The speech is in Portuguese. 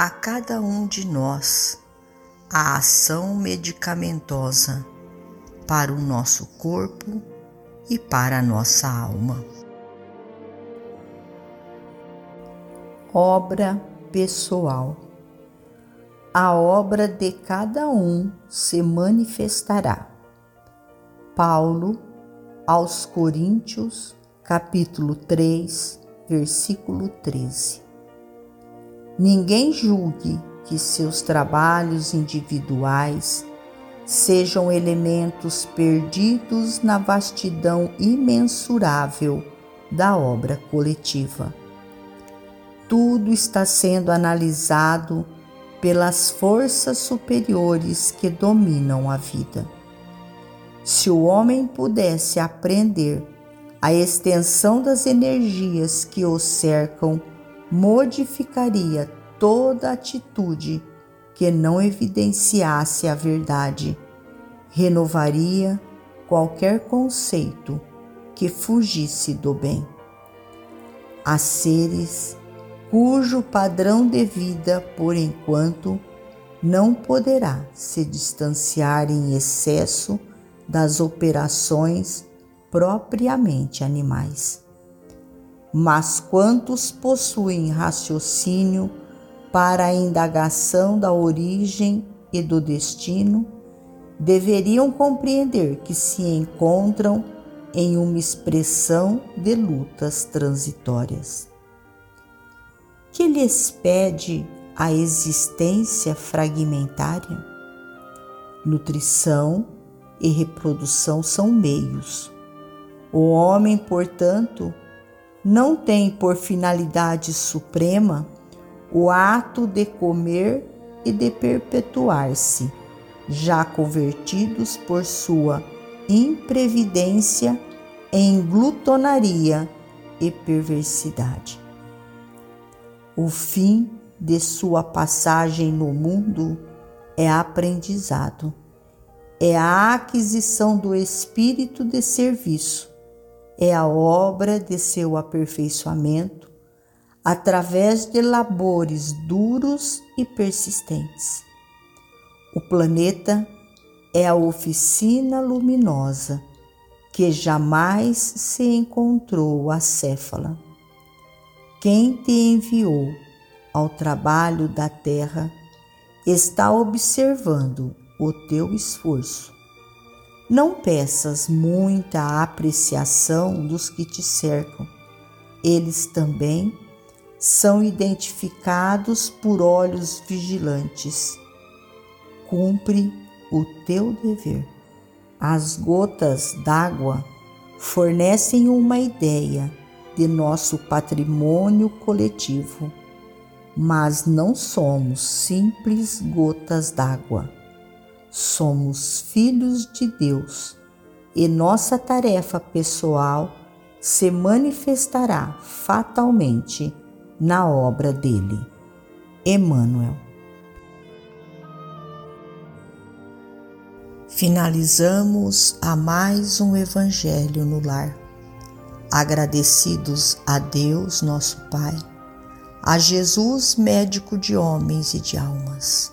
a cada um de nós a ação medicamentosa para o nosso corpo e para a nossa alma. Obra pessoal. A obra de cada um se manifestará. Paulo aos Coríntios, capítulo 3, versículo 13. Ninguém julgue que seus trabalhos individuais sejam elementos perdidos na vastidão imensurável da obra coletiva. Tudo está sendo analisado pelas forças superiores que dominam a vida. Se o homem pudesse aprender a extensão das energias que o cercam modificaria toda atitude que não evidenciasse a verdade, renovaria qualquer conceito que fugisse do bem. Há seres cujo padrão de vida, por enquanto, não poderá se distanciar em excesso das operações propriamente animais mas quantos possuem raciocínio para a indagação da origem e do destino, deveriam compreender que se encontram em uma expressão de lutas transitórias. Que lhes pede a existência fragmentária? Nutrição e reprodução são meios. O homem, portanto, não tem por finalidade suprema o ato de comer e de perpetuar-se, já convertidos por sua imprevidência em glutonaria e perversidade. O fim de sua passagem no mundo é aprendizado, é a aquisição do espírito de serviço é a obra de seu aperfeiçoamento através de labores duros e persistentes. O planeta é a oficina luminosa que jamais se encontrou acéfala. Quem te enviou ao trabalho da terra está observando o teu esforço não peças muita apreciação dos que te cercam. Eles também são identificados por olhos vigilantes. Cumpre o teu dever. As gotas d'água fornecem uma ideia de nosso patrimônio coletivo, mas não somos simples gotas d'água somos filhos de Deus e nossa tarefa pessoal se manifestará fatalmente na obra dele. Emmanuel. Finalizamos a mais um Evangelho no Lar. Agradecidos a Deus, nosso Pai, a Jesus, médico de homens e de almas